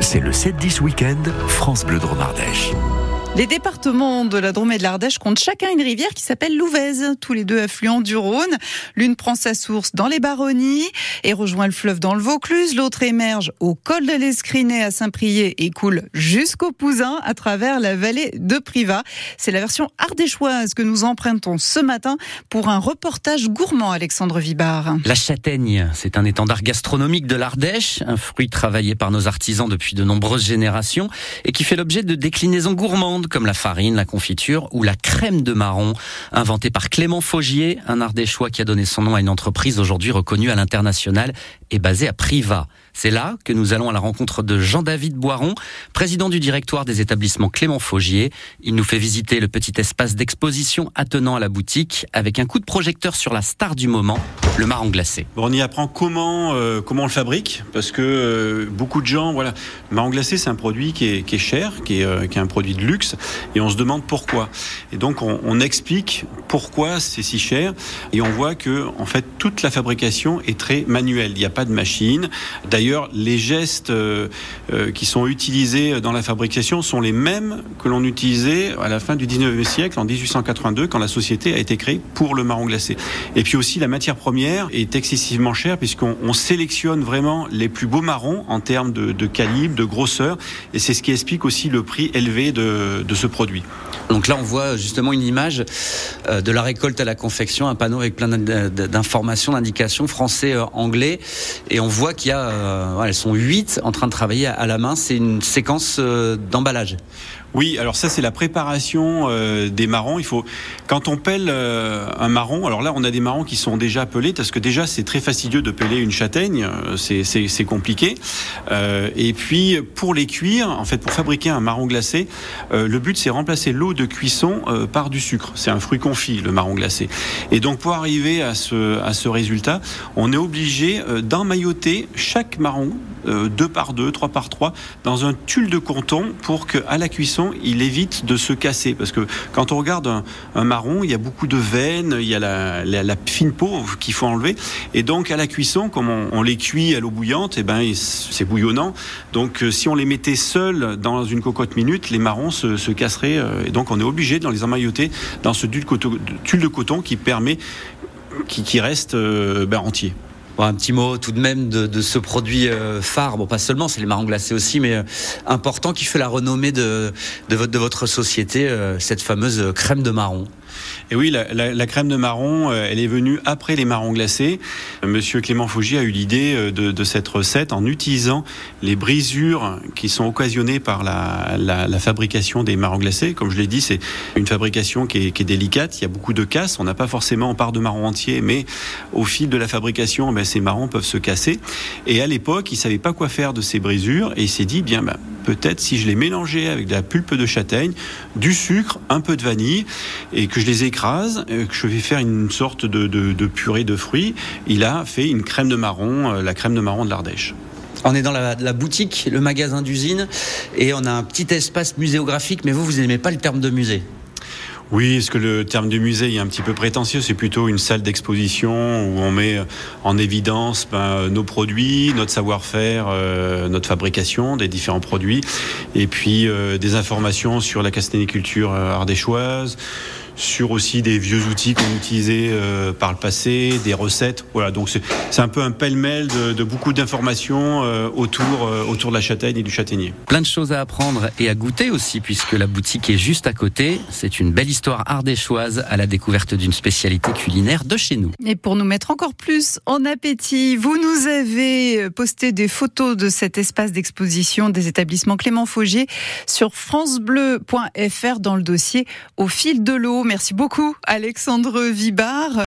c'est le 7-10 week-end France Bleu Drôme Ardèche. Les départements de la Drôme et de l'Ardèche comptent chacun une rivière qui s'appelle l'Ouvèze, tous les deux affluents du Rhône. L'une prend sa source dans les Baronnies et rejoint le fleuve dans le Vaucluse. L'autre émerge au col de l'Escrinet à Saint-Priest et coule jusqu'au Pouzin à travers la vallée de Privas. C'est la version ardéchoise que nous empruntons ce matin pour un reportage gourmand, Alexandre Vibard. La châtaigne, c'est un étendard gastronomique de l'Ardèche, un fruit travaillé par nos artisans depuis de nombreuses générations et qui fait l'objet de déclinaisons gourmandes comme la farine, la confiture ou la crème de marron, inventée par Clément Faugier, un ardéchois qui a donné son nom à une entreprise aujourd'hui reconnue à l'international et basée à Privas. C'est là que nous allons à la rencontre de Jean-David Boiron, président du directoire des établissements Clément Faugier. Il nous fait visiter le petit espace d'exposition attenant à la boutique avec un coup de projecteur sur la star du moment, le marron glacé. On y apprend comment euh, comment on le fabrique parce que euh, beaucoup de gens voilà, le marron glacé c'est un produit qui est, cher, qui est, euh, qui est, un produit de luxe et on se demande pourquoi. Et donc on, explique pourquoi c'est si cher et on voit que en fait toute la fabrication est très manuelle. Il n'y a pas de machine. D'ailleurs, les gestes euh, euh, qui sont utilisés dans la fabrication sont les mêmes que l'on utilisait à la fin du 19e siècle, en 1882, quand la société a été créée pour le marron glacé. Et puis aussi, la matière première est excessivement chère puisqu'on sélectionne vraiment les plus beaux marrons en termes de, calibre, de grosseur, et c'est ce qui explique aussi le prix élevé de, de ce produit. Donc là, on voit justement une image euh, de la récolte à la confection, un panneau avec plein d'informations, d'indications français, anglais, et on voit qu'il y a euh, elles sont huit en train de travailler à la main. C'est une séquence euh, d'emballage. Oui, alors ça c'est la préparation euh, des marrons. Il faut quand on pèle un marron, alors là on a des marrons qui sont déjà pelés parce que déjà c'est très fastidieux de peler une châtaigne, c'est compliqué. Et puis pour les cuire, en fait pour fabriquer un marron glacé, le but c'est remplacer l'eau de cuisson par du sucre. C'est un fruit confit le marron glacé. Et donc pour arriver à ce à ce résultat, on est obligé d'emmailloter chaque marron deux par deux, trois par trois dans un tulle de coton pour que à la cuisson il évite de se casser. Parce que quand on regarde un, marron, il y a beaucoup de veines, il y a la, fine peau qu'il faut enlever. Et donc, à la cuisson, comme on, les cuit à l'eau bouillante, eh ben, c'est bouillonnant. Donc, euh, si on les mettait seuls dans une cocotte minute, les marrons se, casseraient. Euh, et donc, on est obligé de les emmailloter dans ce tulle de coton qui permet qui, reste euh, ben, entier un petit mot tout de même de, ce produit euh, phare. Bon, pas seulement, c'est les marrons glacés aussi, mais euh, important qui fait la renommée de, de, votre, de votre société, euh, cette fameuse crème de marron. Et oui, la, crème de marron, euh, elle est venue après les marrons glacés. Monsieur Clément Fougy a eu l'idée euh, de, cette recette en utilisant les brisures qui sont occasionnées par la, fabrication des marrons glacés. Comme je l'ai dit, c'est une fabrication qui est, délicate. Il y a beaucoup de casse. On n'a pas forcément en part de marron entier, mais au fil de la fabrication, ben, ces marrons peuvent se casser. Et à l'époque, il savait pas quoi faire de ces brisures et il s'est dit, bien, ben, peut-être si je les mélangeais avec de la pulpe de châtaigne, du sucre, un peu de vanille, et que je les écrase, euh, que je vais faire une sorte de, purée de fruits, il a fait une crème de marron, euh, la crème de marron de l'Ardèche. On est dans la, la boutique, le magasin d'usine, et on a un petit espace muséographique, mais vous, vous n'aimez pas le terme de musée oui, est-ce que le terme de musée est un petit peu prétentieux? C'est plutôt une salle d'exposition où on met en évidence ben, nos produits, notre savoir-faire, euh, notre fabrication des différents produits, et puis euh, des informations sur la castaniculture euh, ardéchoise, sur aussi des vieux outils qu'on utilisait euh, par le passé, des recettes. Voilà, donc c'est un peu un pêle-mêle de, de, beaucoup d'informations euh, autour, euh, autour de la châtaigne et du châtaignier. Plein de choses à apprendre et à goûter aussi, puisque la boutique est juste à côté. C'est une belle histoire ardéchoise à la découverte d'une spécialité culinaire de chez nous. Et pour nous mettre encore plus en appétit, vous nous avez posté des photos de cet espace d'exposition des établissements Clément Faugier sur francebleu.fr dans le dossier Au fil de l'eau. Merci beaucoup, Alexandre Vibard.